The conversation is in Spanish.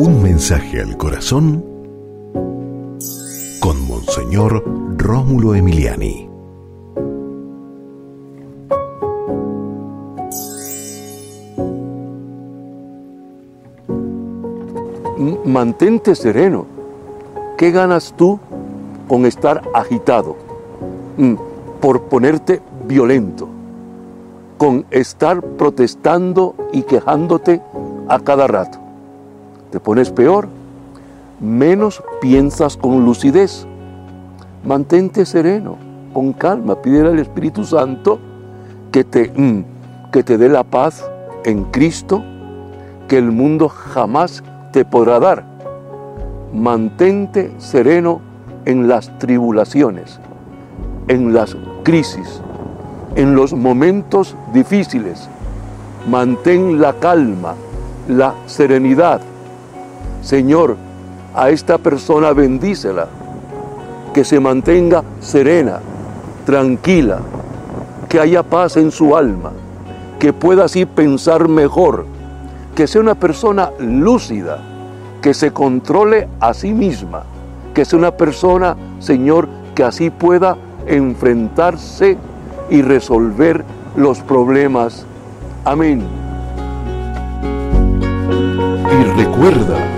Un mensaje al corazón con Monseñor Rómulo Emiliani. Mantente sereno. ¿Qué ganas tú con estar agitado? Mm, por ponerte violento, con estar protestando y quejándote a cada rato. Te pones peor, menos piensas con lucidez. Mantente sereno, con calma, pídele al Espíritu Santo que te, mm, que te dé la paz en Cristo que el mundo jamás te podrá dar. Mantente sereno en las tribulaciones, en las crisis, en los momentos difíciles. Mantén la calma, la serenidad. Señor, a esta persona bendícela, que se mantenga serena, tranquila, que haya paz en su alma, que pueda así pensar mejor, que sea una persona lúcida, que se controle a sí misma, que sea una persona, Señor, que así pueda enfrentarse y resolver los problemas. Amén. Y recuerda,